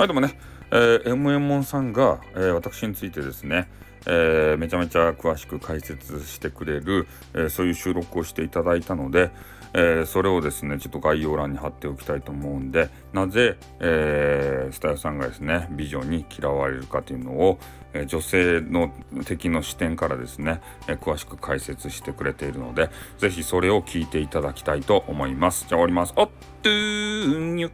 はいでもね、えー、M エモンさんが、えー、私についてですねえー、めちゃめちゃ詳しく解説してくれる、えー、そういう収録をしていただいたので、えー、それをですねちょっと概要欄に貼っておきたいと思うんでなぜ、えー、スタイルさんがですね美女に嫌われるかというのを、えー、女性の敵の視点からですね、えー、詳しく解説してくれているのでぜひそれを聞いていただきたいと思います。じゃあ終わります。おっとーにゅっ